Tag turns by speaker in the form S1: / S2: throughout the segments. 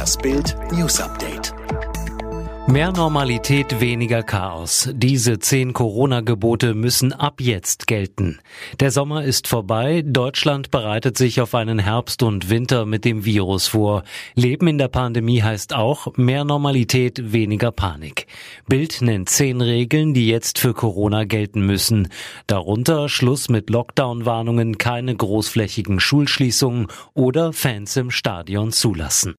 S1: Das Bild News Update.
S2: Mehr Normalität, weniger Chaos. Diese zehn Corona-Gebote müssen ab jetzt gelten. Der Sommer ist vorbei. Deutschland bereitet sich auf einen Herbst und Winter mit dem Virus vor. Leben in der Pandemie heißt auch mehr Normalität, weniger Panik. Bild nennt zehn Regeln, die jetzt für Corona gelten müssen. Darunter Schluss mit Lockdown-Warnungen, keine großflächigen Schulschließungen oder Fans im Stadion zulassen.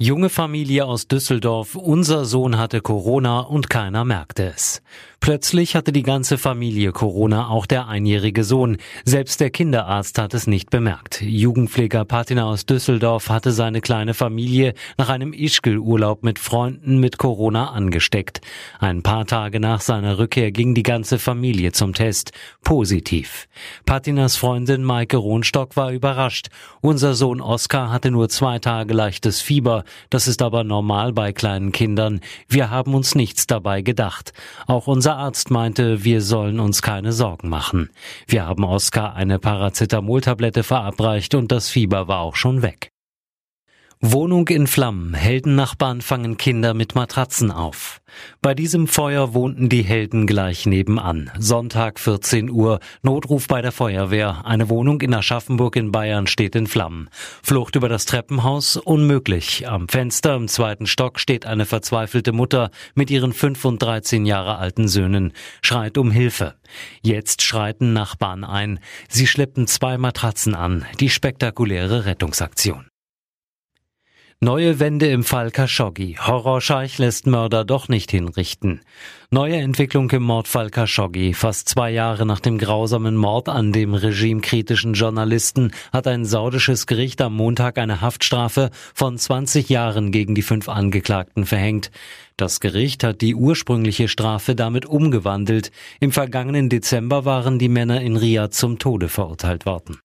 S2: Junge Familie aus Düsseldorf, unser Sohn hatte Corona und keiner merkte es. Plötzlich hatte die ganze Familie Corona, auch der einjährige Sohn. Selbst der Kinderarzt hat es nicht bemerkt. Jugendpfleger Patina aus Düsseldorf hatte seine kleine Familie nach einem Ischgl-Urlaub mit Freunden mit Corona angesteckt. Ein paar Tage nach seiner Rückkehr ging die ganze Familie zum Test. Positiv. Patinas Freundin Maike Rohnstock war überrascht. Unser Sohn Oskar hatte nur zwei Tage leichtes Fieber. Das ist aber normal bei kleinen Kindern. Wir haben uns nichts dabei gedacht. Auch unser Arzt meinte, wir sollen uns keine Sorgen machen. Wir haben Oskar eine Paracetamol-Tablette verabreicht und das Fieber war auch schon weg. Wohnung in Flammen. Heldennachbarn fangen Kinder mit Matratzen auf. Bei diesem Feuer wohnten die Helden gleich nebenan. Sonntag 14 Uhr. Notruf bei der Feuerwehr. Eine Wohnung in Aschaffenburg in Bayern steht in Flammen. Flucht über das Treppenhaus unmöglich. Am Fenster im zweiten Stock steht eine verzweifelte Mutter mit ihren fünf und 13 Jahre alten Söhnen. Schreit um Hilfe. Jetzt schreiten Nachbarn ein. Sie schleppen zwei Matratzen an. Die spektakuläre Rettungsaktion. Neue Wende im Fall Khashoggi. Horrorscheich lässt Mörder doch nicht hinrichten. Neue Entwicklung im Mordfall Khashoggi. Fast zwei Jahre nach dem grausamen Mord an dem regimekritischen Journalisten hat ein saudisches Gericht am Montag eine Haftstrafe von 20 Jahren gegen die fünf Angeklagten verhängt. Das Gericht hat die ursprüngliche Strafe damit umgewandelt. Im vergangenen Dezember waren die Männer in Riyadh zum Tode verurteilt worden.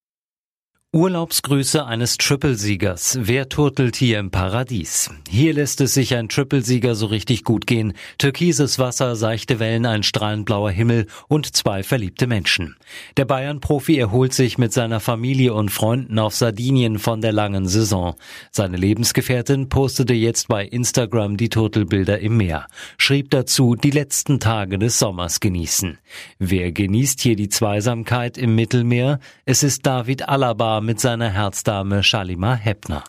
S2: Urlaubsgrüße eines Triple-Siegers. Wer turtelt hier im Paradies? Hier lässt es sich ein Triple-Sieger so richtig gut gehen. Türkises Wasser, seichte Wellen, ein strahlend blauer Himmel und zwei verliebte Menschen. Der Bayern-Profi erholt sich mit seiner Familie und Freunden auf Sardinien von der langen Saison. Seine Lebensgefährtin postete jetzt bei Instagram die Turtelbilder im Meer. Schrieb dazu, die letzten Tage des Sommers genießen. Wer genießt hier die Zweisamkeit im Mittelmeer? Es ist David Alaba mit seiner Herzdame Shalima Heppner.